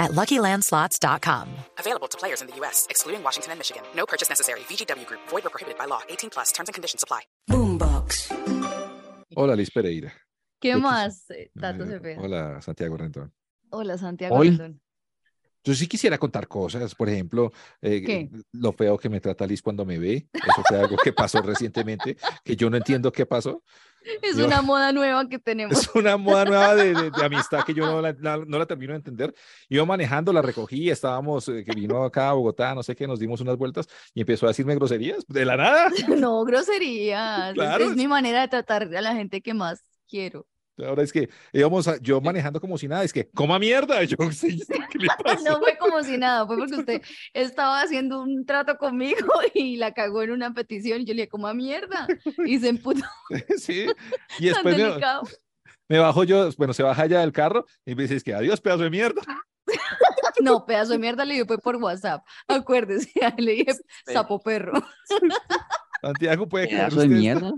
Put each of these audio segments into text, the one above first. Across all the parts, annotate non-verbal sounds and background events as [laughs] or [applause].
at LuckyLandSlots.com. Available to players in the U.S., excluding Washington and Michigan. No purchase necessary. VGW Group. Void or prohibited by law. 18 plus. Terms and conditions apply. Boombox. Hola, Liz Pereira. ¿Qué ¿Qué más, Tato Eh, Cepeda? Hola, Santiago Rendón. Hola, Santiago. Hola. Rendón. Yo sí quisiera contar cosas, por ejemplo, eh, lo feo que me trata Liz cuando me ve. Eso fue algo que pasó recientemente, que yo no entiendo qué pasó. Es Yo- una moda nueva que tenemos. Es una moda nueva de, de- de amistad que yo no la, la- no la termino de entender. Iba manejando, la recogí, estábamos, eh, que vino acá a Bogotá, no sé qué, nos dimos unas vueltas y empezó a decirme groserías de la nada. [laughs] No, groserías. es- Claro. Es mi manera de tratar a la gente que más quiero. Ahora es que íbamos a- yo manejando como si nada, es que coma mierda. [laughs] Yo, sí, [laughs] ¿qué le pasa? No fue como si nada, fue porque usted [laughs] estaba haciendo un trato conmigo y la cagó en una petición y yo le dije, como a mierda. Y se emputó Sí, y después me, me bajo yo, bueno, se baja ya del carro y me dice, es que adiós, pedazo de mierda. No, pedazo de mierda le dio fue por WhatsApp. Acuérdese, le dije sapo perro. Santiago puede creer Pedazo de mierda.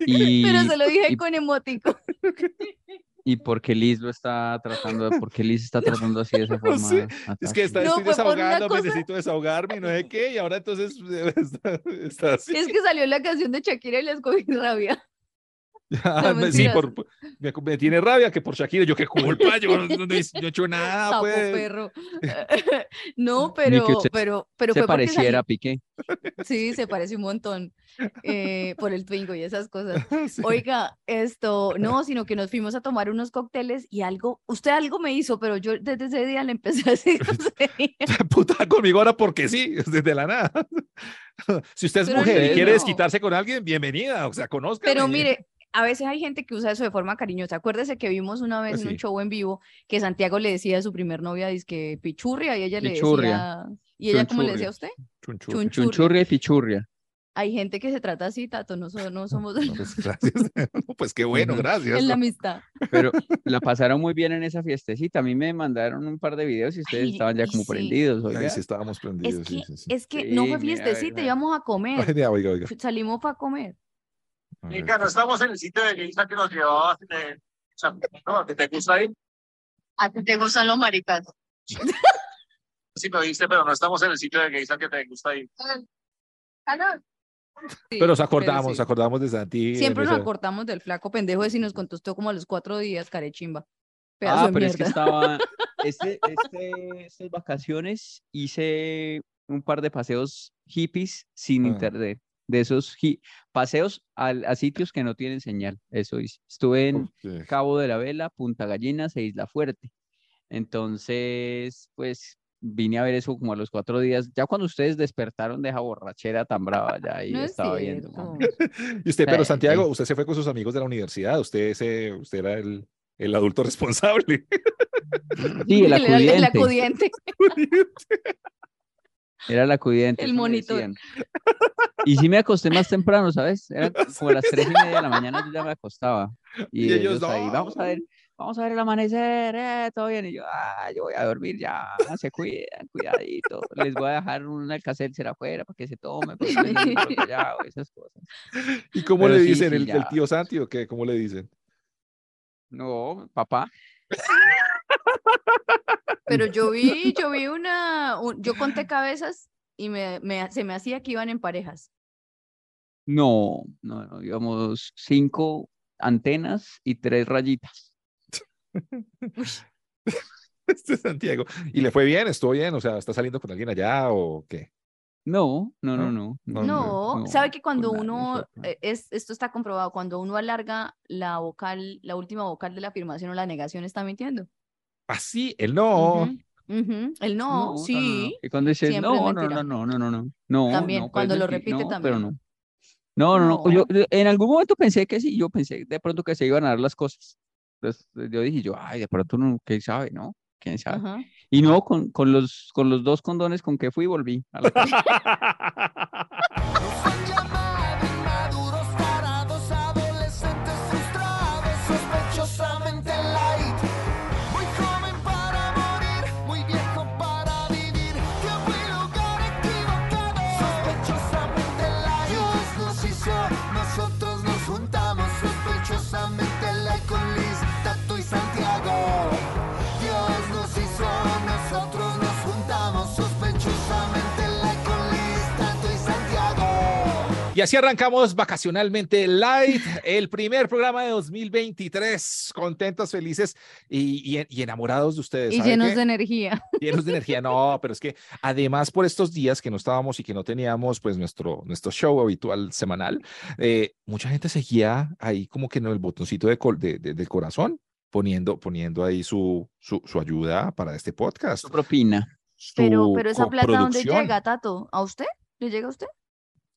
Y, Pero se lo dije y- con emotico. [laughs] y por qué Liz lo está tratando, por qué Liz está tratando así de esa [laughs] forma. sé, Es que está, No, estoy desahogando, cosa- necesito desahogarme y no sé qué, y ahora entonces [laughs] está, está así. Es que salió la canción de Shakira y les cogí rabia. Ah, me- sí, por, me, me tiene rabia que por Shakira, yo qué culpa, yo no, no he no he hecho nada, Sapo pues. perro. [laughs] no, pero, usted pero, pero se fue pareciera a Piqué. [laughs] Sí, se parece un montón eh, por el Twingo y esas cosas. [laughs] Sí. Oiga, esto, no, sino que nos fuimos a tomar unos cócteles y algo, usted algo me hizo, pero yo desde ese día le empecé a decir. Puta conmigo ahora porque sí, desde la nada. Si usted es Pero mujer y quiere desquitarse con alguien, bienvenida, o sea, conozca. Pero mire, a veces hay gente que usa eso de forma cariñosa. Acuérdese que vimos una vez Pues en un show en vivo que Santiago le decía a su primer novia, que pichurria, y ella le decía, ¿y ella cómo le decía a usted? Chunchurria. Chunchurria. Chunchurria y pichurria. Hay gente que se trata así, Tato, no, so- no somos No, pues, gracias. [laughs] [laughs] No, pues qué bueno, gracias. en la amistad. Pero [laughs] la pasaron muy bien en esa fiestecita. A mí me mandaron un par de videos y ustedes Ay, estaban ya como sí. prendidos. Ay, oiga. sí, estábamos Es prendidos. que, sí, sí, sí. es que no fue fiestecita, mira. íbamos a comer. Ay, oiga, oiga. Salimos para comer. No estamos en el sitio de Geisa que nos llevaba de San Pedro, ¿que te gusta ahí? ¿A ti te gustan los maricas? Sí me viste, pero no estamos en el sitio de Geisa que te gusta ahí. Pero nos acordamos, sí. acordamos de Santi. Siempre nos esa- acordamos del flaco pendejo ese y nos contestó como a los cuatro días, carechimba. Pedazo Ah, de pero es que estaba. [laughs] Este, este, estas vacaciones hice un par de paseos hippies sin Ah. internet. De esos paseos al- a, sitios que no tienen señal. Eso hice. Estuve en sí. Cabo de la Vela, Punta Gallinas e Isla Fuerte. Entonces, pues vine a ver eso como a los cuatro días. Ya cuando ustedes despertaron de esa borrachera tan brava, ya ahí No es estaba viendo. cierto. mami. [laughs] Y usted, pero Eh, Santiago, eh. usted se fue con sus amigos de la universidad. Usted, ese, usted era el, el adulto [laughs] responsable. Sí, el era [laughs] el- el acudiente. Era el acudiente. El monitor. decían. Y sí me acosté más temprano, ¿sabes? Era [laughs] como a las tres y media de la mañana yo ya me acostaba. Y, Y ellos, ellos ahí, vamos a "No". ver, vamos a ver el amanecer, eh, todo bien. Y yo, ah, yo voy a dormir ya, se cuidan, cuidadito. Les voy a dejar un alcacelcer afuera para que se tome, porque callado, esas cosas. [laughs] ¿Y cómo Pero le sí, dicen? sí, ¿El, el ya. tío Santi o qué? ¿Cómo le dicen? No, papá. [laughs] [laughs] Pero yo vi, yo vi una, un- yo conté cabezas y me, me- se me hacía que iban en parejas. No, no, no, digamos cinco antenas y tres rayitas. [laughs] [laughs] Este es Santiago. ¿Y le fue bien? ¿Estuvo bien? O sea, ¿está saliendo con alguien allá o qué? No, no, ¿No? no, no. No, No, sabe que cuando uno, eh, es, esto está comprobado, cuando uno alarga la vocal, la última vocal de la afirmación o la negación, está mintiendo. Ah, sí, él no. Ujú, ujú, El no, sí. Y cuando dice no, no, no, no, no, no, no, no. También, no, cuando lo mentir, repite no, también. Pero no. No, no, no. Yo, No. yo en algún momento pensé que sí, yo pensé de pronto que se iban a dar las cosas. Entonces yo dije yo, ay, de pronto no, quién sabe, ¿no? ¿Quién sabe? Ajá. Y no, con, con los, con los dos condones con que fui, volví. a la [laughs] Y así arrancamos vacacionalmente Light, el primer programa de 2023. Contentos, felices y, y- y enamorados de ustedes. Y ¿sabe llenos qué? de energía. Llenos de energía. No, pero es que además por estos días que no estábamos y que no teníamos pues nuestro, nuestro show habitual semanal, eh, mucha gente seguía ahí como que en el botoncito de, col- de- de- del corazón poniendo, poniendo ahí su, su, su ayuda para este podcast. Su propina. Pero, su pero esa plata, ¿dónde llega, Tato? ¿A usted? ¿Le llega a usted?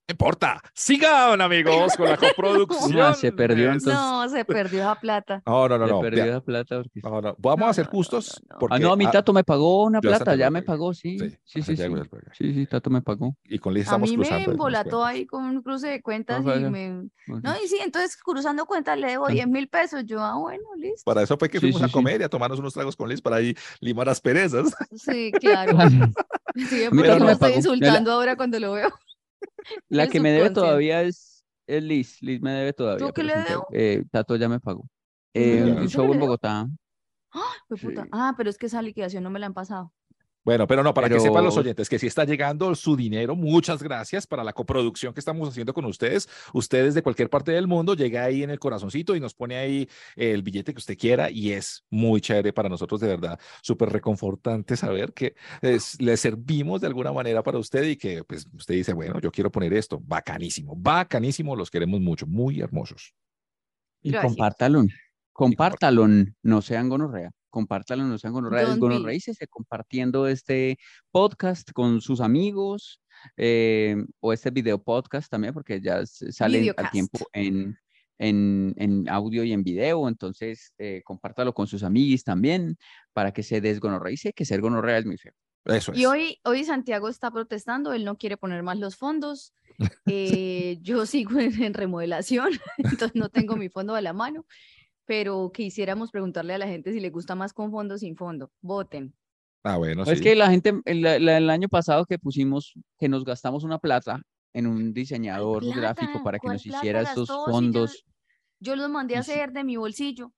No importa. Sigan, amigos, con la coproducción. Ah, se perdió, de- entonces. No, se perdió esa plata. No, no, no, Se no. perdió la plata. porque- no, no, Vamos No, a ser no, no, justos. no, no. Porque, Ah, no, a mi Tato me pagó una a plata, ya me pagó, sí. Sí, Sí, sí, sí. Sí, Tato me pagó. Y con Liz A estamos mí me cruzando. algunas embolató ahí con un cruce de cuentas y eso? me... No, y sí, entonces cruzando cuentas le debo 10 mil pesos. Yo, ah, bueno, listo. Para eso fue que fuimos sí, a comer y a tomarnos unos tragos con Liz para ahí limar las perezas. Sí, claro. [laughs] Sí, A mí Tato lo me estoy insultando ahora cuando lo veo. [laughs] La que me debe todavía es, es Liz. Liz me debe todavía. qué pero le debo? eh, Tato ya me pagó. ¿En Eh, show en? Bogotá. [gasps] Sí. Ah, pero es que esa liquidación no me la han pasado. Bueno, pero no, para que sepan los oyentes que si está llegando su dinero, muchas gracias para la coproducción que estamos haciendo con ustedes. Ustedes de cualquier parte del mundo, llega ahí en el corazoncito y nos pone ahí el billete que usted quiera y es muy chévere para nosotros, de verdad, súper reconfortante saber que es- le servimos de alguna manera para usted y que pues usted dice, bueno, yo quiero poner esto, bacanísimo, bacanísimo, los queremos mucho, muy hermosos. Y Gracias. compártalo. Compártalo, no sean gonorrea. Compártalo, no sean. Desgonorreícese compartiendo este podcast con sus amigos eh, o este video podcast también, porque ya s- sale al Videocast. tiempo en, en, en audio y en video. Entonces, eh, compártalo con sus amiguis también para que se desgonorreice, que ser gonorrea es muy feo. Eso es. Y hoy, hoy Santiago está protestando, él no quiere poner más los fondos. [laughs] Eh, yo sigo en, en remodelación, [laughs] entonces no tengo mi fondo a la mano, pero quisiéramos preguntarle a la gente si le gusta más con fondo o sin fondo. Voten. Ah, bueno, Es sí. que la gente, el, año pasado que pusimos, que nos gastamos una plata en un diseñador plata? gráfico para que ¿Cuál nos hiciera estos gastó? Si yo- fondos. Yo los mandé a hacer de mi bolsillo,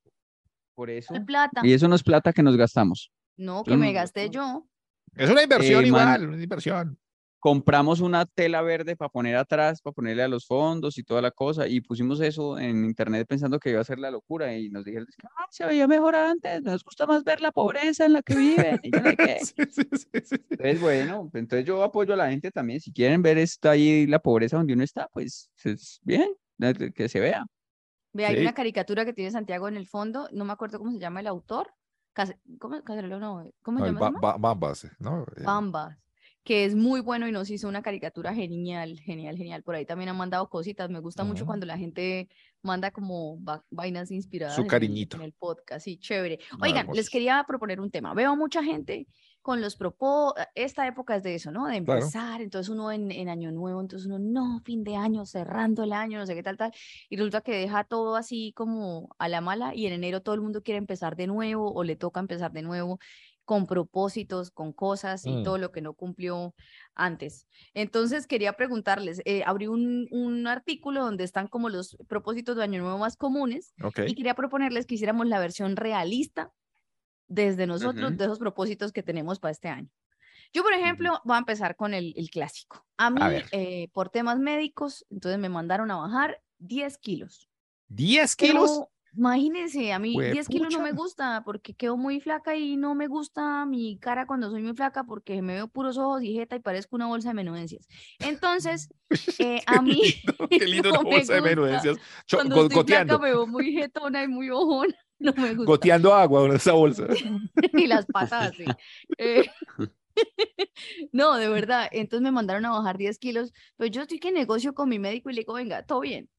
Por eso. plata. Y eso no es plata que nos gastamos. No, yo que me no- gasté yo. Es una inversión Eh, igual, man- una inversión. Compramos una tela verde para poner atrás, para ponerle a los fondos y toda la cosa, y pusimos eso en internet pensando que iba a ser la locura, y nos dijeron, "Ah, se veía mejor antes, nos gusta más ver la pobreza en la que viven, y yo no sé [laughs] qué". Sí, sí, sí, sí, sí. Entonces, bueno, entonces yo apoyo a la gente también. Si quieren ver esto ahí, la pobreza donde uno está, pues es bien, que se vea. Ve, hay Sí. una caricatura que tiene Santiago en el fondo, no me acuerdo cómo se llama el autor. ¿Cómo? No, ¿cómo se llama? Bambas, ¿no? Eh, Bambas, que es muy bueno y nos hizo una caricatura genial, genial, genial. Por ahí también han mandado cositas. Me gusta mucho Ujú. cuando la gente manda como va- vainas inspiradas Su en el- cariñito. en el podcast. Sí, chévere. Oigan, les quería proponer un tema. Veo a mucha gente con los propósitos, esta época es de eso, ¿no? De Claro. empezar, entonces uno en, en año nuevo, entonces uno, no, fin de año, cerrando el año, no sé qué tal, tal, y resulta que deja todo así como a la mala y en enero todo el mundo quiere empezar de nuevo o le toca empezar de nuevo con propósitos, con cosas y Mm. todo lo que no cumplió antes. Entonces quería preguntarles, eh, abrí un, un artículo donde están como los propósitos de año nuevo más comunes Ok. y quería proponerles que hiciéramos la versión realista desde nosotros de esos propósitos que tenemos para este año. Yo, por ejemplo, voy a empezar con el, el clásico. A mí, eh, por temas médicos, entonces me mandaron a bajar 10 kilos. ¿10 kilos? Pero imagínense, a mí Jue 10 kilos no me gusta porque quedo muy flaca y no me gusta mi cara cuando soy muy flaca porque me veo puros ojos y jeta y parezco una bolsa de menudencias. Entonces, [laughs] eh, a mí Qué [laughs] lindo no una bolsa de menudencias. Cho- cuando estoy flaca goteando, me veo muy jetona y muy ojona. [laughs] No me gusta. goteando agua en esa bolsa. y las patas así. Eh, no, de verdad. Entonces me mandaron a bajar 10 kilos, pero yo estoy que negocio con mi médico y le digo, venga, todo bien,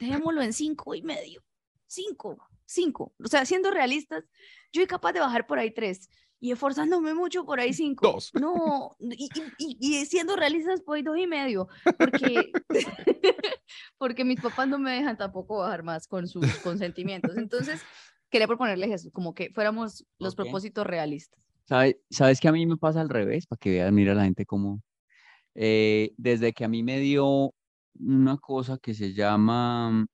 dejémoslo en cinco y medio. Cinco, cinco. O sea, siendo realistas, yo soy capaz de bajar por ahí tres y esforzándome mucho por ahí cinco. Dos. No, y, y- y- siendo realistas, por ahí dos y medio, porque, [laughs] porque mis papás no me dejan tampoco bajar más con sus consentimientos. Entonces, quería proponerles eso, como que fuéramos los Ok. propósitos realistas. ¿Sabe- ¿Sabes que a mí me pasa al revés? Para que vean, mira la gente como... desde que a mí me dio una cosa que se llama...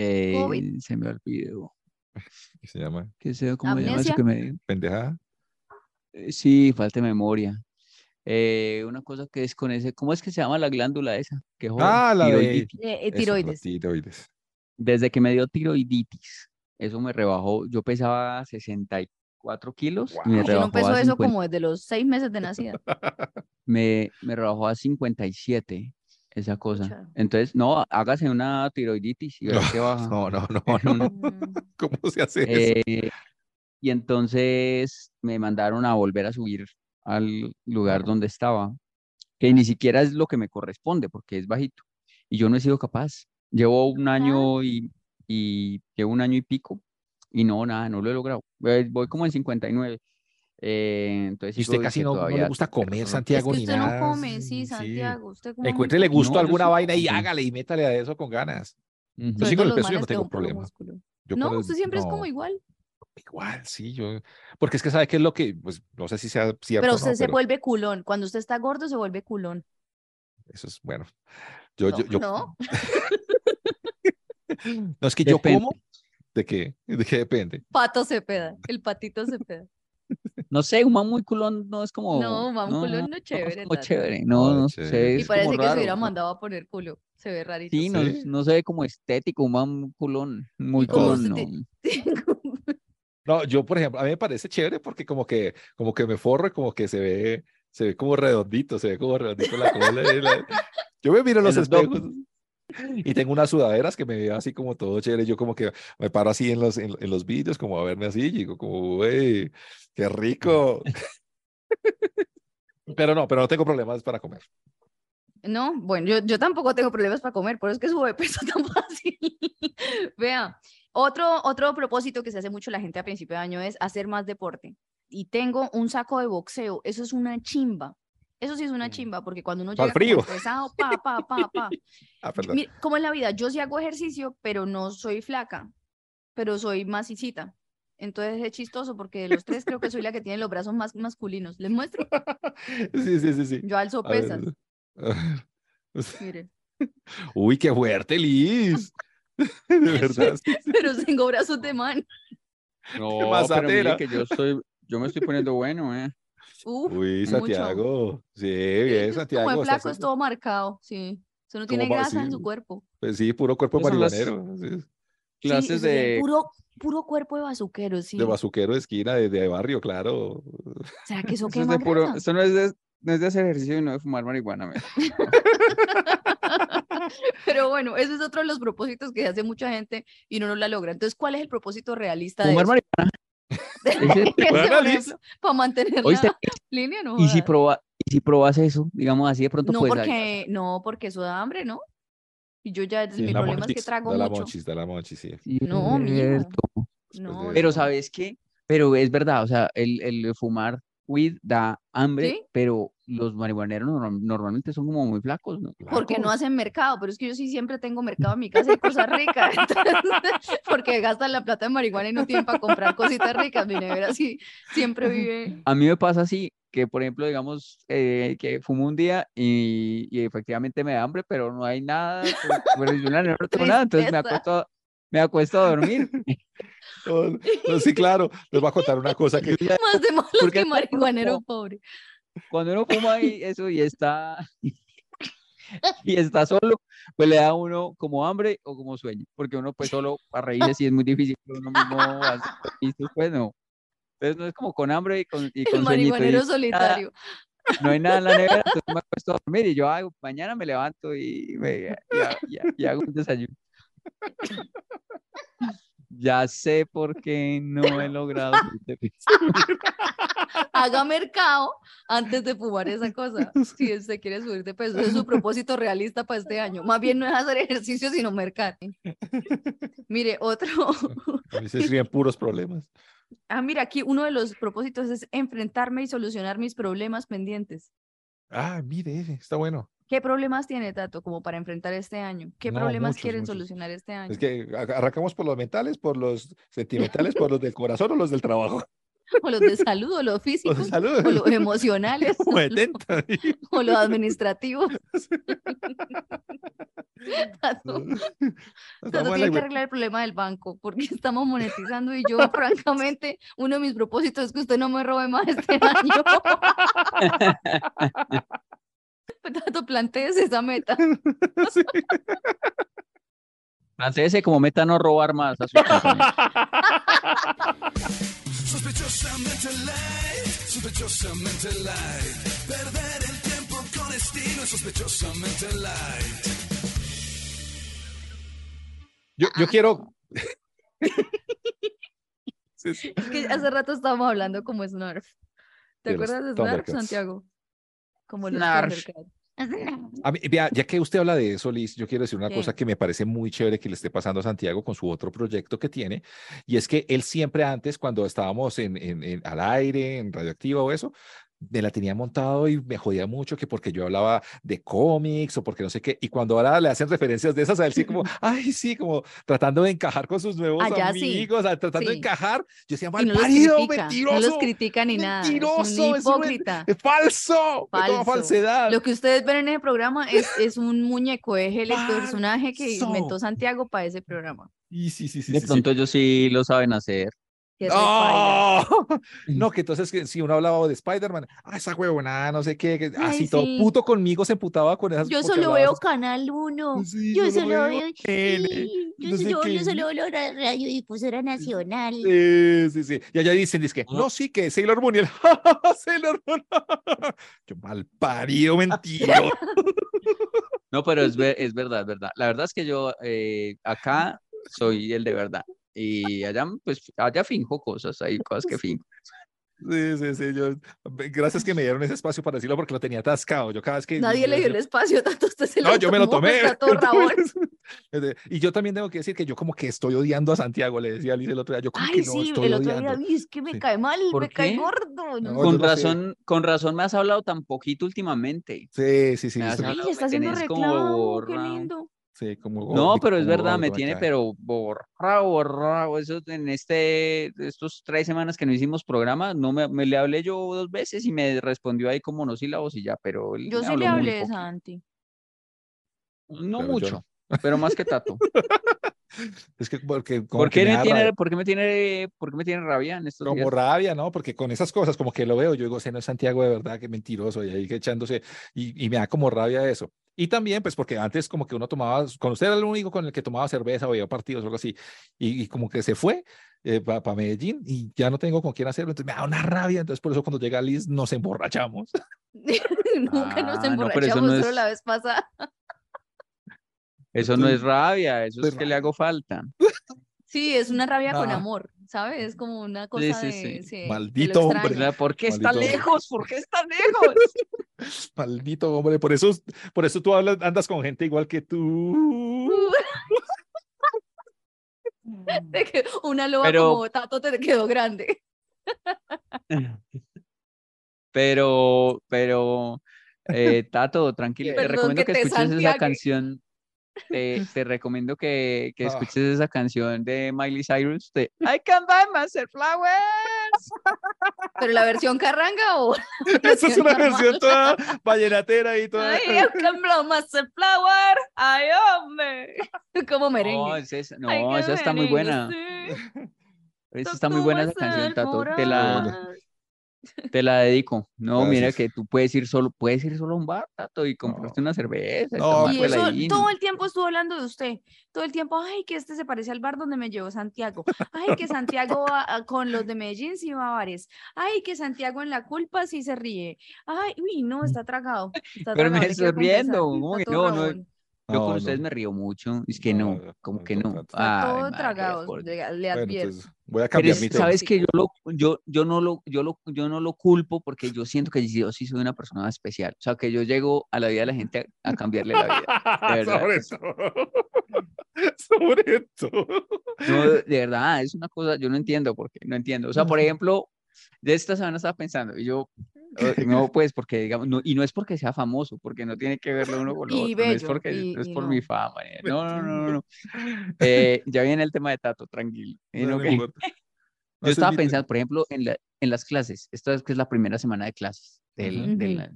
eh, COVID. se me olvidó. [laughs] ¿Qué se llama? ¿Qué se llama eso. ¿Pendejada? Eh, Sí, falta de memoria. eh, una cosa que es con ese, ¿cómo es que se llama la glándula esa? Que jode, Ah, la de- tiroiditis. Eh, Eso, la tiroides. tiroides. Desde que me dio tiroiditis, eso me rebajó. Yo pesaba 64 kilos y me no a eso 50 como desde los seis meses de nacida. [laughs] me, me rebajó a 57 esa cosa. Entonces, no, hágase una tiroiditis y verá que baja. No, no, [laughs] no, no. Mm, [laughs] ¿Cómo se hace eso? Eh, y entonces me mandaron a volver a subir al lugar donde estaba, que ni siquiera es lo que me corresponde porque es bajito. Y yo no he sido capaz. Llevo un año y, y llevo un año y pico y no, nada, no lo he logrado. Voy, voy como en 59. Eh, entonces Y usted casi no, no le gusta comer, terror. Es Santiago, que ni usted no nada. come, sí, sí. Santiago. Usted come muy Encuéntrele gusto a No, yo alguna sí vaina y hágale y métale a eso con ganas. Ujú. Yo Sobre sí con el peso yo no tengo problema. Yo No, el- usted siempre es como no, igual. Igual, sí, yo. Porque es que sabe qué es lo que, pues, no sé si sea cierto Pero usted no, se pero vuelve culón. Cuando usted está gordo, se vuelve culón. eso es bueno. Yo, No, yo, yo, no. [laughs] no, es que yo Depende. como, ¿de qué? ¿De qué depende? Pato se peda. El patito se peda. No sé, un man muy culón no es como. No, un man culón no es chévere, Tato. chévere. No, No, no chévere. sé. Y es parece como que se hubiera mandado a poner culo. Se ve rarito. Sí, no, Sí. no se ve como estético, un man culón, muy culón, no. [laughs] No, yo, por ejemplo, a mí me parece chévere porque como que, como que me forro y como que se ve, se ve como redondito, se ve como redondito la cola. y la- Yo me miro en [laughs] los abdomen. Y tengo unas sudaderas que me veo así como todo chévere. Yo como que me paro así en los, en, en los vídeos como a verme así y digo como, güey, qué rico. [laughs] Pero no, pero no tengo problemas para comer. No, bueno, yo, yo tampoco tengo problemas para comer, por eso es que subo de peso [laughs] tan fácil. Vea, otro, otro propósito que se hace mucho la gente a principio de año es hacer más deporte. Y tengo un saco de boxeo, eso es una chimba. Eso sí es una Mm. chimba, porque cuando uno llega como frío. estresado, pa, pa, pa, pa. [laughs] Ah, perdón. Mira, ¿cómo es la vida? Yo sí hago ejercicio, pero no soy flaca, pero soy macicita. Entonces es chistoso porque de los tres creo que soy la que tiene los brazos más masculinos. ¿Les muestro? [laughs] Sí, sí, sí, sí. Yo alzo pesas, [laughs] miren. Uy, qué fuerte, Liz. De verdad. Pero tengo brazos de man. No, pero mire que yo estoy, yo me estoy poniendo bueno, eh. Uf, Uy. Santiago. Sí, Sí, bien, Santiago. Como el flaco es todo marcado, sí. Eso no tiene grasa en su cuerpo. Pues sí, puro cuerpo las- marihuanero. sí. Sí, Clases sí, de, Puro, puro cuerpo de bazuquero, sí. De bazuquero de esquina, de, de barrio, claro. ¿Será que eso eso es quema de puro, grasa? eso no es de, no es de hacer ejercicio y no de fumar marihuana, me. [laughs] Pero bueno, ese es otro de los propósitos que hace mucha gente y no, no la logra. Entonces, ¿cuál es el propósito realista de Fumar eso? marihuana. [laughs] Para mantener Oíste, la línea, no y si proba, y si probas eso, digamos así de pronto No, ahí- porque, no, porque eso da hambre, ¿no? Y yo ya, Sí, mi problema es que trago da la mucho. monchis, da la monchis, sí. No. Cierto. No, de- Pero. ¿sabes qué? Pero es verdad, o sea, el, el fumar weed da hambre, ¿Sí? pero los marihuaneros norm- normalmente son como muy flacos, ¿no? Porque no Flacos. hacen mercado, pero es que yo sí siempre tengo mercado en mi casa de cosas ricas. [laughs] entonces, porque gastan la plata en marihuana y no tienen para comprar cositas ricas. Mi nevera sí siempre vive. A mí me pasa así, que por ejemplo, digamos, eh, que fumo un día y, y efectivamente me da hambre, pero no hay nada, pues, pero yo no tengo nada, entonces me acuesto, me acuesto a dormir. [laughs] No, no, sí, claro. Les voy a contar una cosa que Más de malo Porque que marihuanero pobre. Cuando uno fuma y eso y está [laughs] y está solo, pues le da a uno como hambre o como sueño, porque uno pues solo para reírse sí es muy difícil, pero uno mismo hace pues no. Entonces no es como con hambre y con, y El con y marihuanero nada, solitario. no hay nada en la nevera, entonces me acuesto a dormir y yo hago, mañana me levanto y, me, y, y y hago un desayuno. Ya sé por qué no he logrado. [laughs] Haga mercado antes de fumar esa cosa. Si usted quiere subir de peso, ese es su propósito realista para este año. Más bien no es hacer ejercicio, sino mercar. Mire, otro. a mí se escriben puros problemas. Ah, mira, aquí uno de los propósitos es enfrentarme y solucionar mis problemas pendientes. Ah, mire, está bueno. ¿Qué problemas tiene Tato como para enfrentar este año? ¿Qué No, problemas muchos, quieren muchos. solucionar este año? Es que arrancamos por los mentales, por los sentimentales, por [laughs] los del corazón o los del trabajo. [laughs] O los de salud, o los [laughs] Los físicos, de salud. o los emocionales, o de lo- tenta. o los administrativos. Tato, Tato tiene que arreglar el problema del banco porque estamos monetizando y yo, francamente, uno de mis propósitos es que usted no me robe más este año. [laughs] Tato, plantees esa meta. [laughs] Sí. Plantéese como meta no robar más a compañeros. [laughs] Sospechosamente light, sospechosamente light. Perder el tiempo con estilo es sospechosamente light. Yo, yo quiero. Sí, sí. Es que hace rato estábamos hablando como Snarf. ¿Te De acuerdas de Snarf. Santiago? Como los Snarf. Thundercats. [laughs] A mí, vea, ya que usted habla de eso, Liz, yo quiero decir una cosa que me parece muy chévere que le esté pasando a Santiago con su otro proyecto que tiene, y es que él siempre antes, cuando estábamos en, en- en- al aire, en radioactiva o eso, me la tenía montado y me jodía mucho que porque yo hablaba de cómics o porque no sé qué, y cuando ahora le hacen referencias de esas a él, sí como, [laughs] ay, sí, como tratando de encajar con sus nuevos sí. amigos, tratando de encajar, yo decía, mal no los parido, critica, mentiroso, no los critica ni nada. Es mentiroso, es un- hipócrita. es falso, toda falsedad. Lo que ustedes ven en ese programa es, es un muñeco, es el personaje que inventó. Santiago para ese programa. Y sí, sí, sí, De sí, sí. pronto ellos sí lo saben hacer. Que. ¡Oh! [laughs] No, que entonces que si uno hablaba de Spider-Man, ah, esa huevona, no sé qué, que Ay, así todo puto conmigo se emputaba con esas. Yo solo veo esas- Canal 1. Sí, yo solo solo veo sí, yo, no sé qué. yo solo veo la radiodifusora nacional. Sí, sí, sí. Y allá dicen, dice que, No. no, sí, que Sailor Moon y el, [laughs] Sailor Moon. [laughs] Yo mal parido, mentiroso. No, pero es, ver- es verdad, es verdad. La verdad es que yo eh, acá soy el de verdad. Y allá, pues, allá finjo cosas, hay cosas que finjo. Sí, sí, sí. Yo, gracias que me dieron ese espacio para decirlo porque lo tenía atascado. Yo cada vez que. Nadie le dio el espacio, tanto usted se lo No, yo me lo tomé. [laughs] rabón. [laughs] Y yo también tengo que decir que yo como que estoy odiando a Santiago, le decía a Liz el otro día, yo como Ay, que no sí, estoy el otro día odiando. es que me Sí. cae mal, ¿Por me cae gordo. Con no sé. razón, con razón me has hablado tan poquito últimamente. Sí, sí, sí. Me has hablado, está haciendo reclamo, qué lindo. Sí, como No, pero es verdad, me tiene, pero borrado, borrado. Eso en este, estos tres semanas que no hicimos programa, no me, me le hablé yo dos veces y me respondió ahí como monosílabos y ya, pero él Yo sí le hablé. Santi. No Pero yo mucho, pero más que Tato. [laughs] Es que porque como ¿Por qué me tiene, rabia, por qué me tiene, por qué me tiene rabia en estos como días? rabia, ¿no? Porque con esas cosas, como que lo veo, yo digo, ese no es Santiago de verdad, que mentiroso, y ahí que echándose, y, y me da como rabia eso. Y también, pues, porque antes como que uno tomaba, con usted era el único con el que tomaba cerveza o veía partidos o algo así, y, y como que se fue para Medellín y ya no tengo con quién hacerlo, entonces me da una rabia, entonces por eso cuando llega Liz nos emborrachamos. [laughs] Nunca nos Ah, no, pero eso emborrachamos, no solo es- la vez pasada. Eso no es rabia, eso es que le hago falta. Sí, es una rabia con amor, ¿sabes? Es como una cosa Sí, sí, de, sí. Maldito hombre. ¿Por qué está Maldito lejos? ¿Por qué está lejos? [laughs] Maldito hombre, por eso, por eso tú hablas, andas con gente igual que tú. [laughs] De que una loba Pero- como Tato te quedó grande. [laughs] Pero, pero, eh, Tato, tranquilo, te recomiendo que que te escuches esa canción. Te, te recomiendo que, que Ah. escuches esa canción de Miley Cyrus de I can buy myself flowers. [laughs] ¿Pero la versión carranga o [laughs] Esa es una normal? versión toda vallenatera y toda. Ay, I can [laughs] blow myself flower. Ay, hombre. Como No, merengue. es esa, no, esa está muy buena. sí. Esa está muy buena esa canción, Tato. Te la. Te la dedico. No, mira que tú puedes ir solo, puedes ir solo a un bar, Tato, y comprarte una cerveza. y No, tomarte Y eso ahí. todo el tiempo estuvo hablando de usted. Todo el tiempo, ay, que este se parece al bar donde me llevó Santiago. Ay, que Santiago va con los de Medellín sí va a bares. Ay, que Santiago en la culpa sí se ríe. Ay, uy, no, está tragado. está Pero me tragado, estoy riendo, ¿cómo está que todo no? No, rabón. Yo con ustedes no. me río mucho. Es que No, no, no, como no, que no, Ay, todo madre, tragado, por le, le Bueno, advierto. entonces voy a Pero cambiar es- mi tema. sabes que yo lo, yo, yo no lo, yo lo, yo no lo culpo porque yo siento que yo sí soy una persona especial. O sea, que yo llego a la vida de la gente a, a cambiarle la vida. de [laughs] verdad. Sobre todo. [laughs] Sobre todo. No, de verdad, es una cosa, yo no entiendo por qué, no entiendo. O sea, por ejemplo, de esta semana estaba pensando, y yo, [laughs] no, pues, porque digamos, no, y no es porque sea famoso, porque no tiene que verlo uno con lo otro, no es bello, porque, y- no es por no. mi fama, eh, no, no, no, no. [laughs] Eh, ya viene el tema de Tato, tranquilo. eh. [laughs] No, Yo estaba pensando, por ejemplo, en, la, en las clases. Esta es que es la primera semana de clases del- Ujú. de la,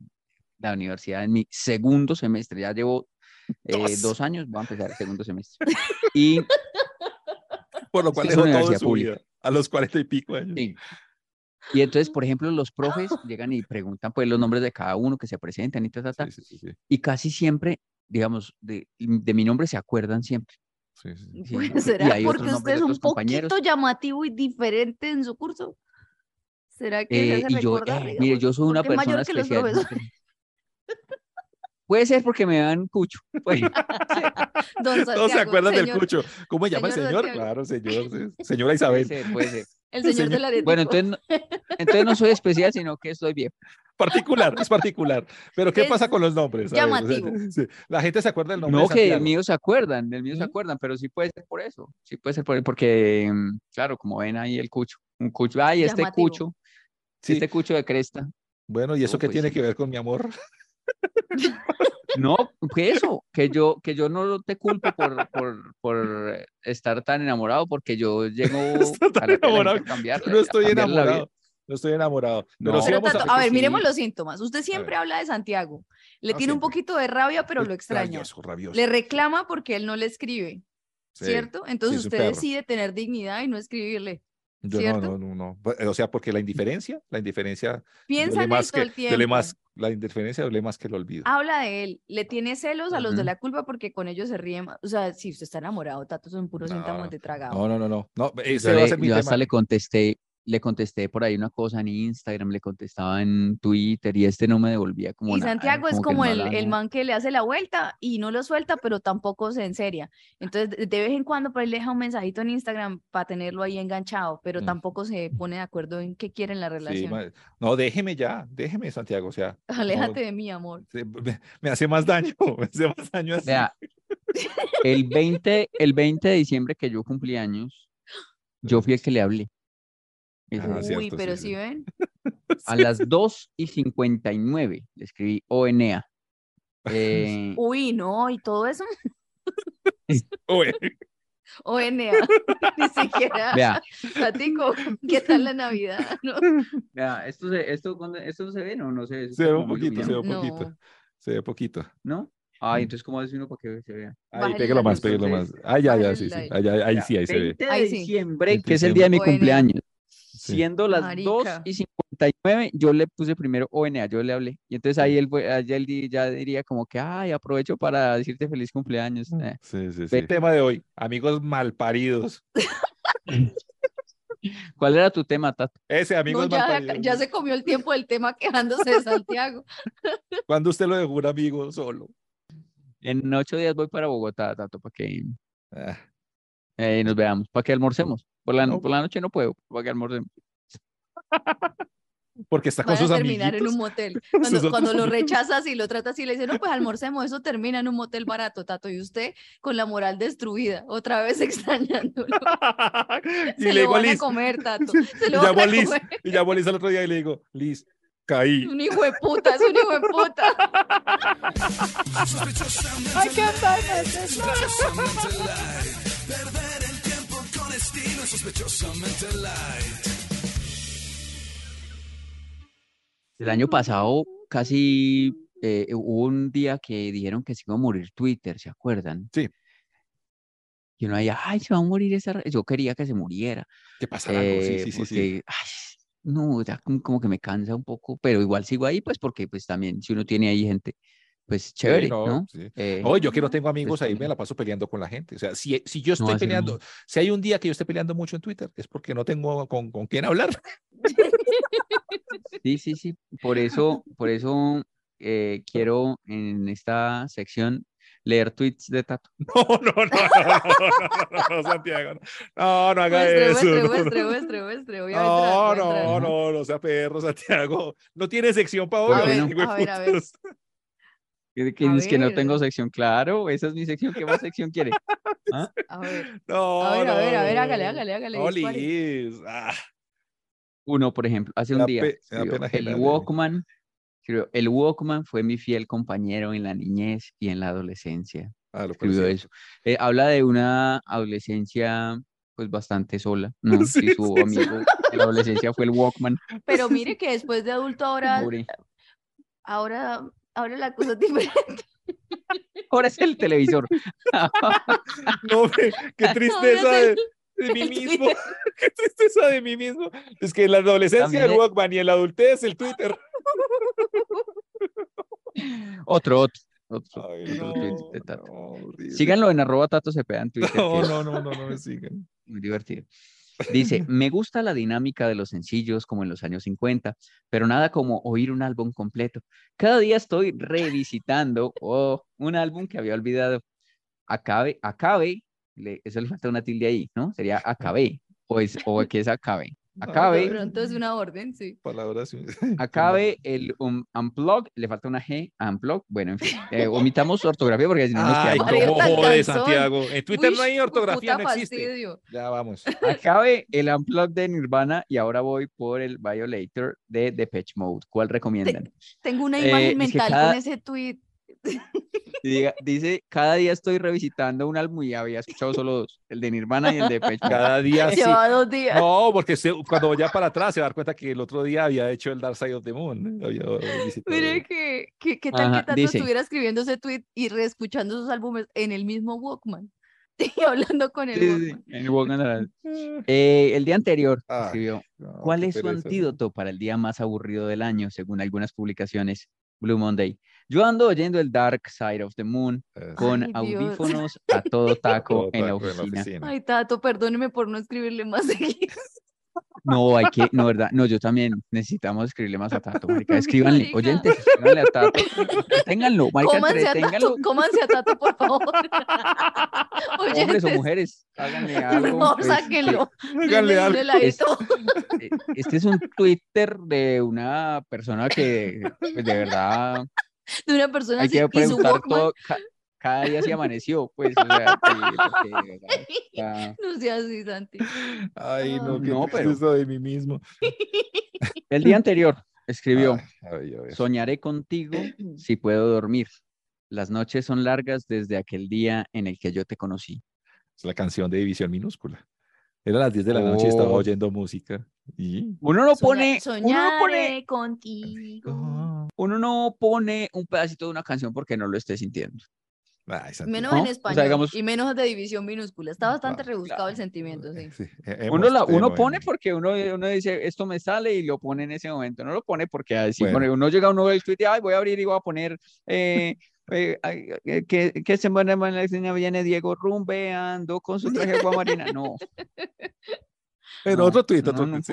la universidad, en mi segundo semestre. Ya llevo eh, Dos. dos años, voy a empezar el segundo semestre. Y Por lo cual es una universidad pública. vida, a los cuarenta y pico años. Sí. Y entonces, por ejemplo, los profes [laughs] llegan y preguntan pues los nombres de cada uno que se presentan y ta, ta, ta. Sí, sí, sí, sí, Y casi siempre, digamos, de, de mi nombre se acuerdan siempre. sí, sí, sí. Sí, Pues, ¿Será porque usted es un compañeros. poquito llamativo y diferente en su curso? ¿Será que se Eh, hace y yo, recordar, eh, mire, yo soy una persona mayor que especial. [laughs] Puede ser porque me dan cucho. pues. [laughs] Don Todos se Santiago, acuerdan del cucho. ¿Cómo se llama el señor señor? Santiago. Claro, señor. Señora Puede Isabel. ser, puede ser. El señor señor- del aretico. Bueno, entonces no, entonces no soy especial, sino que estoy viejo. Particular, es particular. Pero ¿qué Es pasa con los nombres? A ver, o sea, llamativo. [laughs] sí, La gente se acuerda del nombre No, de que del Santiago. mío se acuerdan, del mío se ¿Mm? acuerdan, pero sí puede ser por eso. Sí puede ser por porque, mm, claro, como ven ahí el cucho. Un cucho. Ay, este Llamativo. cucho. Sí. Este cucho de cresta. Bueno, ¿y eso No, qué pues tiene sí. que ver con mi amor? No, que eso, que yo, que yo no te culpo por, por, por estar tan enamorado, porque yo llego [laughs] a la enamorado, a No estoy enamorado. No estoy enamorado. No. Pero a... a ver, sí. miremos los síntomas. Usted siempre habla de Santiago. Le No, tiene un poquito de rabia, pero lo extraña. Rabioso, rabioso. Le reclama porque él no le escribe, Sí, ¿cierto? Entonces es usted decide tener dignidad y no escribirle. Yo ¿cierto? no, no, no, no. O sea, porque la indiferencia, la indiferencia Piensa en él más todo que, el tiempo. duele más, la indiferencia duele más que el olvido. Habla de él, le tiene celos a los de la culpa porque con ellos se ríe más. O sea, si usted está enamorado, Tato, son puros No, síntomas no. de tragado. No, no, no, no. no ese Yo, va a le- ser mi yo tema. hasta le contesté, le contesté por ahí una cosa en Instagram, le contestaba en Twitter y este no me devolvía como Y nada, Santiago es como el, man, el man que le hace la vuelta y no lo suelta, pero tampoco se enseria. Entonces, de vez en cuando por ahí le deja un mensajito en Instagram para tenerlo ahí enganchado, pero Mm. tampoco se [laughs] pone de acuerdo en qué quiere en la relación. no, déjeme ya, déjeme, Santiago. O sea, [laughs] Aléjate no, de mí, amor. se- me, me hace más daño, [laughs] me hace más daño así. Vea, el 20, el 20 de diciembre que yo cumplí años, yo fui el que le hablé. Ah, cierto, Uy, sí, pero sí. si ven, [laughs] A las 2 y 59 le escribí ONA. [laughs] Eh, uy, no, y todo eso, [laughs] Uy, o NA, ni siquiera. vea, ¿qué tal la Navidad? No, vea, esto se, esto, ¿cuándo- esto se ve, no, no sé. se ve un poquito, se ve un poquito, No. se ve poquito. ¿no? Ay, Mm. entonces, ¿cómo hace uno para que se vea? Ahí, pégalo más, pégalo más. Ah, ya, ya, sí, sí. la- Ahí, ahí, ahí Vea, sí, ahí se ve. 20 de Ahí sí. diciembre, 20 que es el día de mi cumpleaños. Sí. Siendo las 2 Marica. y 59, yo le puse primero ONA, yo le hablé. Y entonces ahí él, allá él ya diría como que, ay, aprovecho para decirte feliz cumpleaños. eh. Sí, sí, sí. Ve- El tema de hoy, amigos malparidos. [laughs] ¿Cuál era tu tema, Tato? Ese, amigos no, ya, malparidos. ya se comió el tiempo del tema quejándose de Santiago. [laughs] ¿Cuándo usted lo dejó un amigo solo? En ocho días voy para Bogotá, Tato, para que Ah, eh, nos veamos, para que almorcemos. Por la, No. por la noche no puedo, para que almorcemos. porque está con Van a sus terminar en un motel. Cuando, [laughs] Sus cuando lo rechazas y lo tratas y le dices, no, pues almorcemos, eso termina en un motel barato, Tato. Y usted con la moral destruida, otra vez [laughs] extrañándolo. [laughs] y Se le lo digo a van a Liz, comer, Tato. Se y lo llamo van a Liz, comer. y llamo a Liz al otro día y le digo, Liz, caí. Un hijo de puta, es un hijo de puta. Hay que sospechosamente light. El año pasado casi eh, hubo un día que dijeron que se iba a morir Twitter, ¿se acuerdan? Sí. Y uno decía, ay, se va a morir esa... red". Yo quería que se muriera. ¿Qué pasa? algo? Sí, eh, sí, sí, sí. porque, ay, no, ya como, como que me cansa un poco, pero igual sigo ahí, pues porque pues también si uno tiene ahí gente, pues Sí, chévere, no, ¿no? sí. Eh, No, yo que no tengo amigos ahí, me la paso peleando con la gente. O sea, si, si yo estoy no. peleando, si hay un día que yo esté peleando mucho en Twitter, es porque no tengo con, con quién hablar. [laughs] Sí, sí, sí. Por eso, por eso eh, quiero en esta sección leer tweets de Tato. [laughs] No, no, no, no, no, no, no, Santiago. No, no haga eso. muestre, no, muestre, no. muestre, No, no, no, no sea perro, Santiago. No tiene sección para hoy. A ver, a ver, a ver. putas. Que, es que no tengo sección, claro, esa es mi sección. ¿Qué más sección quiere? [laughs] ¿Ah? A ver, No, a ver, a ver, a ver, no, hágale, hágale, hágale. Liz. Ah, Uno, por ejemplo, hace un día escribió, el Walkman, escribió, el Walkman fue mi fiel compañero en la niñez y en la adolescencia. ah, lo Escribió eso. Eh, habla de una adolescencia pues bastante sola, [laughs] ¿no? Sí, Si su sí, sí. amigo en la adolescencia fue el Walkman. Pero mire que después de adulto [laughs] ahora, pobre. ahora, ahora la cosa es [laughs] diferente. Ahora es el televisor. [laughs] No, qué tristeza de, mí mismo. Twitter. [laughs] Qué tristeza de mí mismo. Es que en la adolescencia También el es- Walkman y en la adultez el Twitter. Otro, otro. Otro, Ay, otro no, tweet de Tato. no, horrible. Síganlo en arroba Tato en Twitter. No, no, no, no, no me sigan. Muy divertido. Dice, [laughs] me gusta la dinámica de los sencillos como en los años 50, pero nada como oír un álbum completo. Cada día estoy revisitando oh, un álbum que había olvidado. Acabe, acabe, le- eso le falta una tilde ahí, ¿no? Sería acabe, o es, o que es acabe. De Acabe, pronto es una orden, sí. Palabras. [laughs] acabe el um, unplug, le falta una G, unplug. Bueno, en fin, eh, [laughs] omitamos ortografía porque si no nos Ay, quedamos. Mario cómo jode. Santiago. En Twitter Uy, no hay ortografía, no existe. fastidio. Ya vamos. Acabe el unplug de Nirvana y ahora voy por el Violator de Depeche Mode. ¿Cuál recomiendan? Tengo una Eh, imagen es que mental cada- con ese tweet. Y diga- dice, cada día estoy revisitando un álbum y había escuchado solo dos, el de Nirvana y el de Mode. Cada día [laughs] sí. Lleva dos días. No, porque se- cuando vaya para atrás se va a dar cuenta que el otro día había hecho el Dark Side of the Moon. Mire que, que, qué tal Ajá, que Tato dice. estuviera escribiendo ese tweet y reescuchando sus álbumes en el mismo Walkman. [laughs] Y hablando con el Sí, sí, Walkman. en el Walkman [laughs] Eh, el día anterior Ay, escribió, no, ¿cuál qué es su pereza. antídoto para el día más aburrido del año, según algunas publicaciones? Blue Monday. Yo ando oyendo el Dark Side of the Moon Es- con Ay, Dios. audífonos [laughs] a todo taco todo en la taco oficina. Ay, Tato, perdóneme por no escribirle más seguido. No, hay que, no, verdad, no, yo también necesitamos escribirle más a Tato, marica, [laughs] escríbanle, Marica. oyentes, escríbanle a Tato, ténganlo, marica, Cómanse a Tato, cómanse a Tato, por favor. [laughs] hombres o mujeres, háganle algo. favor, pues, sáquenlo. Háganle algo. eh, Este es un Twitter de una persona que, pues, de verdad, [laughs] De una persona hay que y su preguntar todo, ca- cada día se amaneció, pues, o sea, sí, porque, [laughs] No sea así, Santi. Ay, no, Ah. qué No, pero- de mí mismo. [laughs] El día anterior escribió, Ay, ay, a ver. Soñaré contigo [clears throat] si puedo dormir. Las noches son largas desde aquel día en el que yo te conocí. Es la canción de División Minúscula. Era las 10 de la noche y estaba Oh. oyendo música. Y... Uno no pone, uno no pone, contigo. Ah, uno no pone un pedacito de una canción porque no lo esté sintiendo. Santiago. Menos ¿no? en O sea, español digamos- y menos de división minúscula. Está bastante Ah, rebuscado el claro. sentimiento, sí. Sí, he- Uno, hemos la, uno tenido pone porque uno, uno dice, esto me sale y lo pone en ese momento. No lo pone porque así, Bueno. pone- uno llega a uno del tweet y, ay, voy a abrir y voy a poner, eh, eh, eh, que, que semana en la escena viene Diego rumbeando con su traje de guamarina. No, [laughs] Pero No, otro tuit, otro tuit,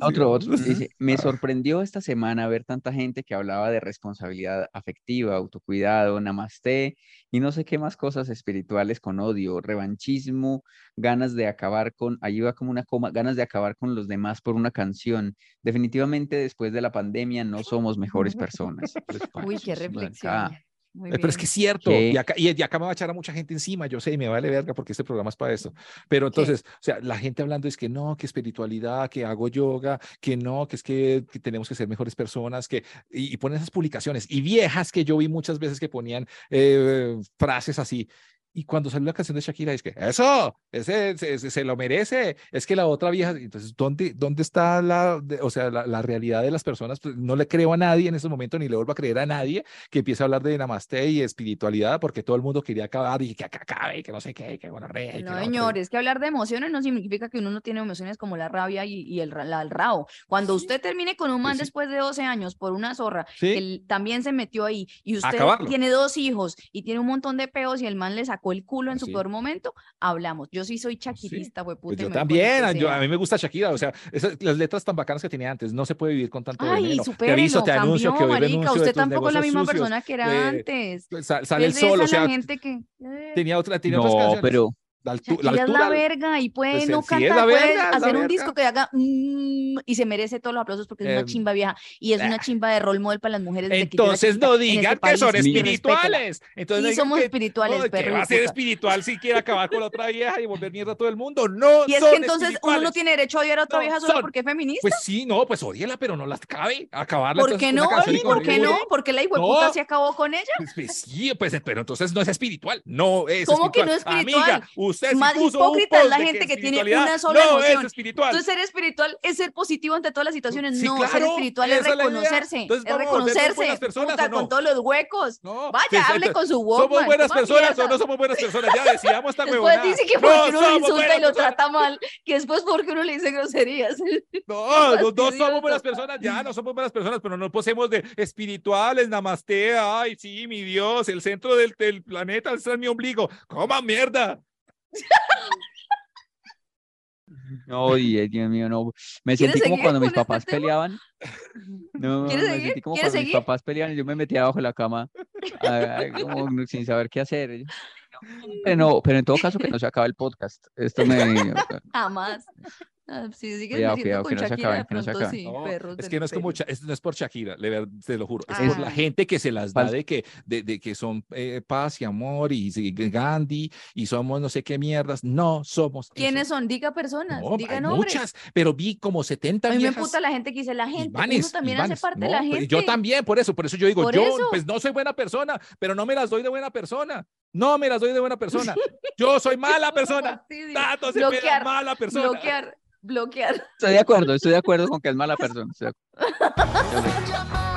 Otro, otro. [laughs] Dice, me Ah. sorprendió esta semana ver tanta gente que hablaba de responsabilidad afectiva, autocuidado, namaste y no sé qué más cosas espirituales con odio, revanchismo, ganas de acabar con, ahí va como una coma, ganas de acabar con los demás por una canción. Definitivamente después de la pandemia no somos mejores [laughs] personas. Uy, qué reflexión. acá. Muy Pero es bien. que es cierto, ¿Qué? y acá, y y acá me va a echar a mucha gente encima, yo sé, y me vale verga porque este programa es para eso. Pero entonces, o sea, la gente hablando es que no, que espiritualidad, que hago yoga, que no, que es que, que tenemos que ser mejores personas, que, y, y ponen esas publicaciones, y viejas que yo vi muchas veces que ponían eh, frases así. Y cuando salió la canción de Shakira, es que eso, ese, ese- ese se lo merece. Es que la otra vieja, entonces, ¿dónde, dónde está la, de- o sea, la, la realidad de las personas? Pues, no le creo a nadie en ese momento, ni le vuelvo a creer a nadie que empiece a hablar de namaste y espiritualidad, porque todo el mundo quería acabar y que acabe, y que no sé qué, que bueno, re, No, señores, que hablar de emociones no significa que uno no tiene emociones como la rabia y, y el, la- el rabo. Cuando usted termine con un man sí. después de 12 años por una zorra, Sí. que él también se metió ahí, y usted acabarlo. tiene dos hijos y tiene un montón de peos y el man le sacó el culo en su peor momento, hablamos. Yo sí soy chaquirista, güey, Pues yo también, a- yo- a sea. mí me gusta Shakira, o sea, esas- las letras tan bacanas que tenía antes, no se puede vivir con tanto Ay, veneno. Te supérelo, aviso, te anuncio cambió, que hoy marica, renuncio de usted tus tampoco es la misma sucios, persona que era eh, antes. Sa- Sale el sol, o sea, gente que... eh, tenía otra, tenía otras No, canciones. pero La, altu- la Shakira es la altura, verga y puede Pues, no sí, cantar, puede verga, es la hacer un disco que haga mm, y se merece todos los aplausos porque es Eh, una chimba vieja y es una ah. chimba de rol model para las mujeres. Entonces no en este digan que son país, espirituales. Entonces no Sí, digan somos que- espirituales, que perro va a ser espiritual si quiere acabar con la otra vieja y volver mierda a todo el mundo. No, Y es son que entonces uno no tiene derecho a odiar a otra No, vieja solo son. porque es feminista. Pues sí, no, pues odiela, pero no las cabe. Acabarla. ¿Por qué no? y ¿Y con ¿Por qué no? Porque la hijueputa No. se acabó con ella. Pues, pues sí, pues, pero entonces no es espiritual. No es ¿Cómo que no es espiritual? Amiga, usted Más puso un hipócrita es la gente que tiene espiritualidad una sola no emoción. es espiritual. Entonces, ser espiritual es ser positivo ante todas las situaciones. Sí, no, ser claro, espiritual es es reconocerse. Entonces, es reconocerse. buenas personas, puta, ¿o no? con todos los huecos. No, Vaya, hable con su ¿Somos Walkman. buenas coma personas o mierda. no somos buenas personas? Ya decíamos esta [laughs] Después huevonada. dice que No porque uno somos insulta y buenas lo trata mal, que después porque uno le dice groserías. [laughs] No, los dos somos buenas personas, ya no somos buenas personas, pero no posemos de espirituales, namaste, ay, sí, mi Dios, el centro del, del planeta está en mi ombligo. ¡Coma mierda! Oye, Dios mío, no. Me ¿Quieres sentí como cuando mis este papás peleaban. [laughs] No, ¿Quieres me seguir? sentí como ¿Quieres cuando mis papás peleaban y yo me metía abajo de la cama, como sin saber qué hacer. Pero no, pero en todo caso que no se acabe el podcast. Esto me... [laughs] Jamás. Ah, sigues Cuidado, cuidado, con que no se Shakira, acaben, que no se pronto acaben. sí, No, perros es del que no es como, es, no es por Shakira, te lo juro, es por la Ah. gente que se las da de que, de, de que son eh, paz y amor y, sí, Gandhi y somos no sé qué mierdas. No somos. ¿Quiénes eso. son? Diga personas, No, diga hay nombres. muchas, pero vi como 70 A mí me viejas. emputa la gente que dice la gente. Ivanes, uno también hace parte de No, la pues, gente. Yo también, por eso, por eso yo digo, Por yo eso. pues no soy buena persona, pero no me las doy de buena persona. No me las doy de buena persona. Yo soy [laughs] mala persona. Fastidio. Tato se Bloquear, mala persona. Bloquear, bloquear. Estoy de acuerdo, estoy de acuerdo con que es mala persona. estoy de Maduros, [laughs]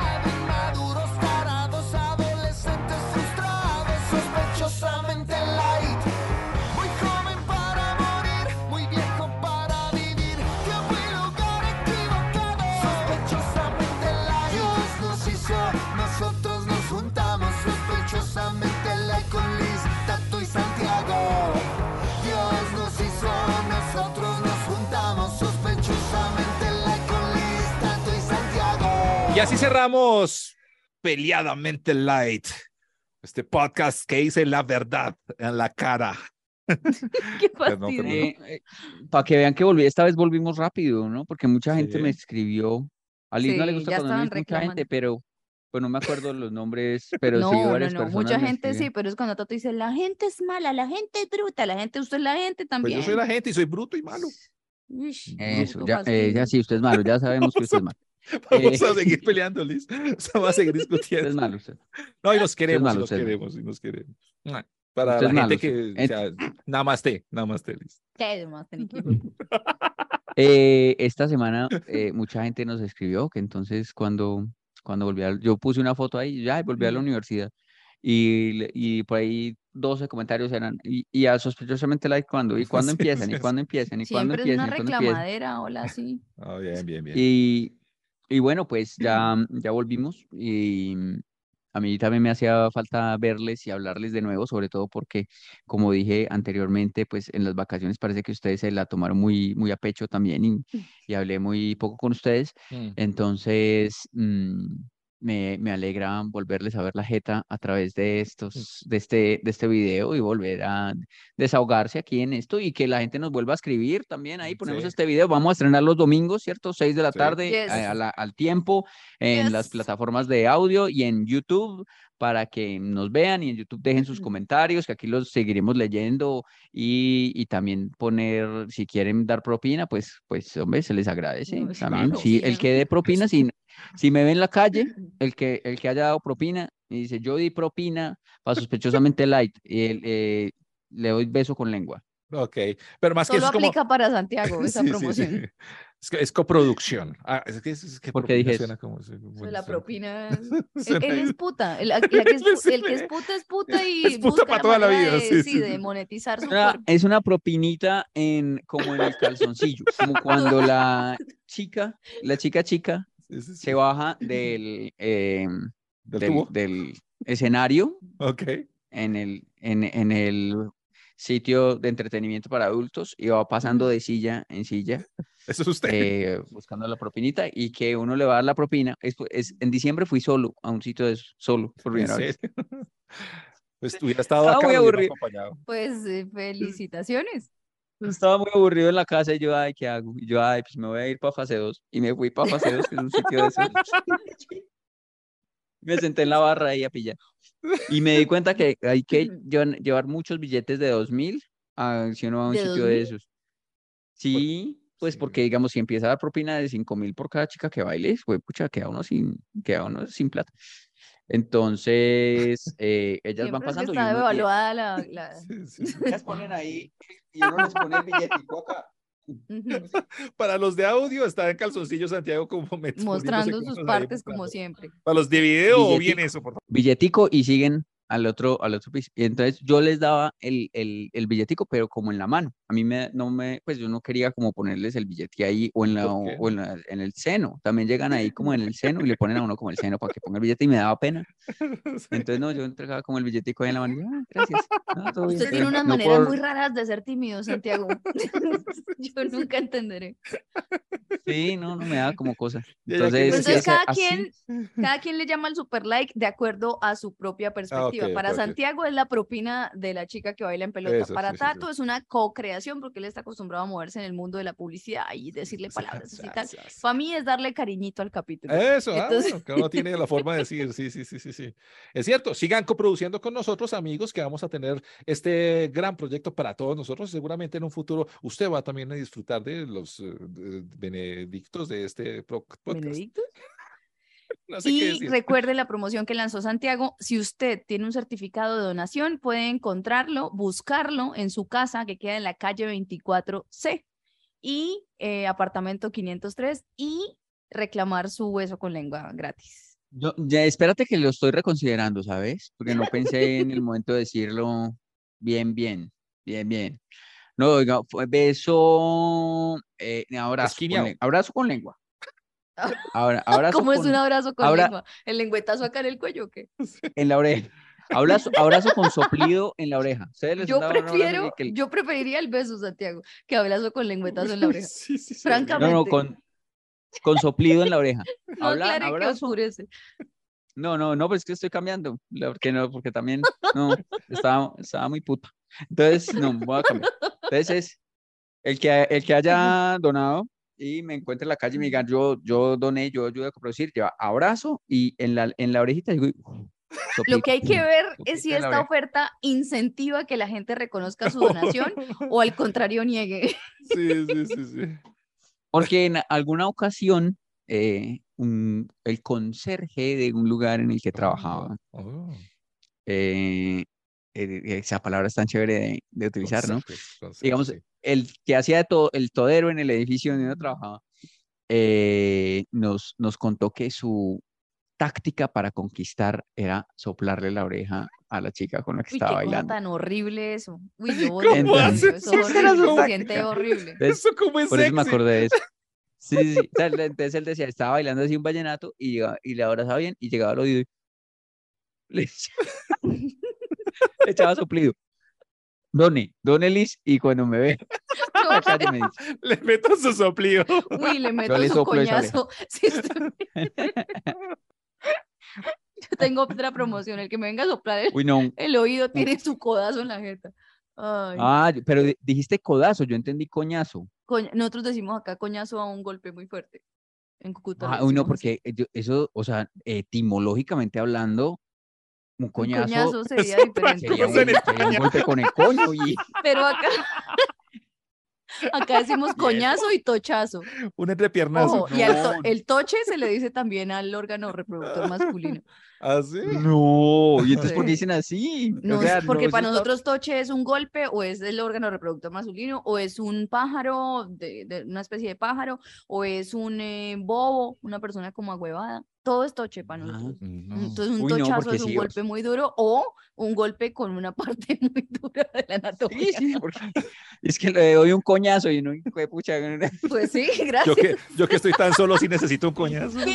Y así cerramos peleadamente light. Este podcast que dice la verdad en la cara. [laughs] Qué Perdón, fastidio. perdón. para que vean que volví, esta vez volvimos rápido, ¿no? Porque mucha gente Sí. me escribió. A Liz no le Sí, gusta cuando me mucha gente, pero pues no me acuerdo los nombres, [laughs] pero no, sí no, varias no, personas mucha gente sí, pero es cuando Tato dice, la gente es mala, la gente es bruta, la gente, usted es la gente Pues también. yo soy la gente y soy bruto y malo. Eso, ya, eh, ya sí, usted es malo, ya sabemos que usted es [laughs] malo. [laughs] Vamos Eh, a seguir [laughs] peleando, Liz. Vamos a seguir es discutiendo. malo, usted. No, y nos queremos, malo, y nos usted queremos, y nos queremos. Para Usted la malo, gente usted- que, o sea, namaste, namaste, Liz. ¿Qué más tenés [laughs] que- Eh, esta semana eh, mucha gente nos escribió que entonces cuando, cuando volví a, yo puse una foto ahí, ya volví a la universidad y, y por ahí 12 comentarios eran, y, y a sospechosamente like cuando, y cuándo Sí, empiezan, sí, y sí. cuándo empiezan, y cuándo Siempre es empiezan, una y cuándo empiezan. reclamadera, hola, sí. Ah, bien, bien, bien. Y, y bueno, pues ya, [clears throat] ya volvimos y mm, a mí también me hacía falta verles y hablarles de nuevo, sobre todo porque, como dije anteriormente, pues en las vacaciones parece que ustedes se la tomaron muy, muy a pecho también y, y hablé muy poco con ustedes. Mm. Entonces, mm, me, me alegra volverles a ver la jeta a través de estos, de este, de este video y volver a desahogarse aquí en esto y que la gente nos vuelva a escribir también. Ahí ponemos Sí. este video. Vamos a estrenar los domingos, ¿cierto? 6 de la Sí. tarde Yes. a- a la- al tiempo en las plataformas de audio y en YouTube para que nos vean y en YouTube dejen sus comentarios, que aquí los seguiremos leyendo y, y también poner, si quieren dar propina, pues, pues hombre, se les agradece No, también. claro. Sí, el que dé propina, si, si me ve en la calle, [laughs] el que, el que haya dado propina y dice, yo di propina para sospechosamente light, y el, eh, le doy beso con lengua. Ok, pero más que Solo eso como... aplica para Santiago [laughs] esa Sí, sí, sí. promoción. Es, que es coproducción. Ah, es que, es que ¿Por qué propina dije suena como... Bueno, la propina. [laughs] Él, suena- él es puta. El, que es, [laughs] pu- el que es puta es puta y Es puta busca pa' la toda la vida, de, sí, sí, sí, de monetizar su cuerpo. es una propinita en, como en el calzoncillo, como cuando la chica, la chica chica Sí, sí, sí. se baja del, eh, ¿Del del, tubo? del escenario Ok. en el, en, en el sitio de entretenimiento para adultos y va pasando de silla en silla [laughs] Eso es usted. eh, buscando la propinita y que uno le va a dar la propina. Es, es- en diciembre fui solo a un sitio de esos, solo, por ¿En primera vez. [laughs] Pues hubiera [laughs] estado Estaba acá, muy aburrido. acompañado. Pues eh, felicitaciones. Estaba muy aburrido en la casa y yo, ay, ¿qué hago? Y yo, ay, pues me voy a ir para fase 2. Y me fui para fase 2, que es un sitio de esos. Me senté en la barra ahí a pillar. Y me di cuenta que hay que llevar, muchos billetes de 2000 a, si uno va a un ¿De sitio de 2000? esos. Sí, pues sí. porque digamos, si empieza a dar propina de 5000 por cada chica que baile, pues pucha, queda uno sin, queda uno sin plata. Entonces, eh, ellas van Siempre es que pasando y está uno- y- devaluada la... la- [laughs] Sí, sí, sí. ellas ponen ahí y uno les pone el billetico acá. [laughs] Para los de audio está en calzoncillo Santiago como [laughs] Mostrando sus ahí, partes como siempre. Para los de video, bien Billetico. eso, por favor. Billetico y siguen al otro, al otro piso. Y entonces yo les daba el, el, el billetico, pero como en la mano. A mí me, no me, pues yo no quería como ponerles el billete ahí o en la, o en la- en el seno. También llegan ahí como en el seno y le ponen a uno como el seno para que ponga el billete y me daba pena. [laughs] Entonces no, yo entregaba como el billetico ahí en la mano. y, "Ah, gracias. No, todo bien, Usted tiene unas no maneras por- muy raras de ser tímido, Santiago. [laughs] [laughs] Yo nunca entenderé. Sí, no, no me daba como cosa. [laughs] Entonces, Entonces cada así- quien, cada quien le llama al super like de acuerdo a su propia perspectiva. Ah, ok, Para ok, ok. Santiago es la propina de la chica que baila en pelota. Eso, Para sí, sí, sí. Tato es una co-creación porque él está acostumbrado a moverse en el mundo de la publicidad y decirle palabras y tal. Para mí es darle cariñito al capítulo. Eso, ah, Entonces- bueno, cada uno tiene la forma de [laughs] decir, sí, sí, sí, sí, sí. Es cierto, sigan coproduciendo con nosotros, amigos, que vamos a tener este gran proyecto para todos nosotros. Seguramente en un futuro usted va también a disfrutar de los eh, de- benedictos de este podcast. Benedicto. [laughs] No sé qué Y decir. recuerde la promoción que lanzó Santiago. Si usted tiene un certificado de donación, puede encontrarlo, buscarlo en su casa que queda en la calle 24C y eh, apartamento 503 y reclamar su hueso con lengua gratis. Yo, ya, espérate que lo estoy reconsiderando, ¿sabes? Porque no pensé en el [laughs] momento de decirlo bien, bien, bien, bien. No, oiga, fue beso, eh, abrazo, con, abrazo con lengua. [laughs] Ahora, abrazo ¿Cómo es un abrazo con lengua? ¿El lengüetazo acá en el cuello o qué? [laughs] en la oreja. Abrazo, abrazo con soplido en la oreja. ¿Ustedes les Yo prefiero, el- yo preferiría el beso, Santiago, que abrazo con lengüetazo en la oreja. [laughs] Sí, sí, sí, Francamente. No, no, con, con soplido en la oreja. No Habla- abrazo. No, no, no, pues es que estoy cambiando. Porque no, porque también, no, estaba, estaba muy puta. Entonces, no, voy a cambiar. Entonces, es el que, el que haya donado y me encuentre en la calle y me diga, yo, yo doné, yo ayudo a producir, lleva abrazo y en la, en la orejita digo, Lo que hay que ver Sopita [laughs] es si esta oferta incentiva que la gente reconozca su [laughs] donación o al contrario niegue. Sí, sí, sí, sí. Porque en alguna ocasión, eh, un- el conserje de un lugar en el que trabajaba, Oh, eh, eh, esa palabra es tan chévere de, de utilizar, ¿no? conceptos, conceptos, digamos, sí. el que hacía de todo, el todero en el edificio donde uno trabajaba, eh, nos, nos contó que su táctica para conquistar era soplarle la oreja a la chica con la que Uy, qué estaba cosa bailando. tan horrible eso. Uy, yo [laughs] ¿Cómo odio eso, horrible, se siente horrible. Eso como es por eso me sexy. acordé de eso. [laughs] Sí, sí, sí. O sea, le- entonces él decía, estaba bailando así un vallenato y, llegaba- y le abrazaba bien y llegaba al oído y [laughs] le [laughs] echaba, soplido. Done, Done Liz, y cuando me ve, [laughs] No, la calle me dice, [laughs] Le meto su soplido. Uy, le meto le su coñazo. Sí, estoy- Yo tengo otra promoción, el que me venga a soplar el, uy, no, el oído tiene su codazo en la jeta. Ay, Ah, pero di- dijiste codazo, yo entendí coñazo. coña- Nosotros decimos acá coñazo a un golpe muy fuerte. En Cúcuta Ah, uy, no, así. porque eso, o sea, etimológicamente hablando, un Un coñazo coñazo [laughs] sería diferente. sería un, sería un golpe con el coño y [laughs] Pero acá, [laughs] acá decimos coñazo y tochazo. Un entrepiernazo. Ojo, y to- el toche se le dice también al órgano reproductor masculino. ¿Así? no, y entonces ¿por qué dicen así? O No, sea, es porque no, para está- nosotros toche es un golpe o es el órgano reproductor masculino o es un pájaro, de, de una especie de pájaro o es un eh, bobo, una persona como agüevada. Todo es toche para Ah, nosotros. No. Entonces un Uy, tochazo es un sí, o golpe muy duro o un golpe con una [laughs] parte muy dura de la anatomía. Sí, sí, porque [laughs] es que le doy un coñazo y no, pucha, Pues sí, Yo gracias. que, yo que estoy tan solo si necesito un coñazo. [laughs]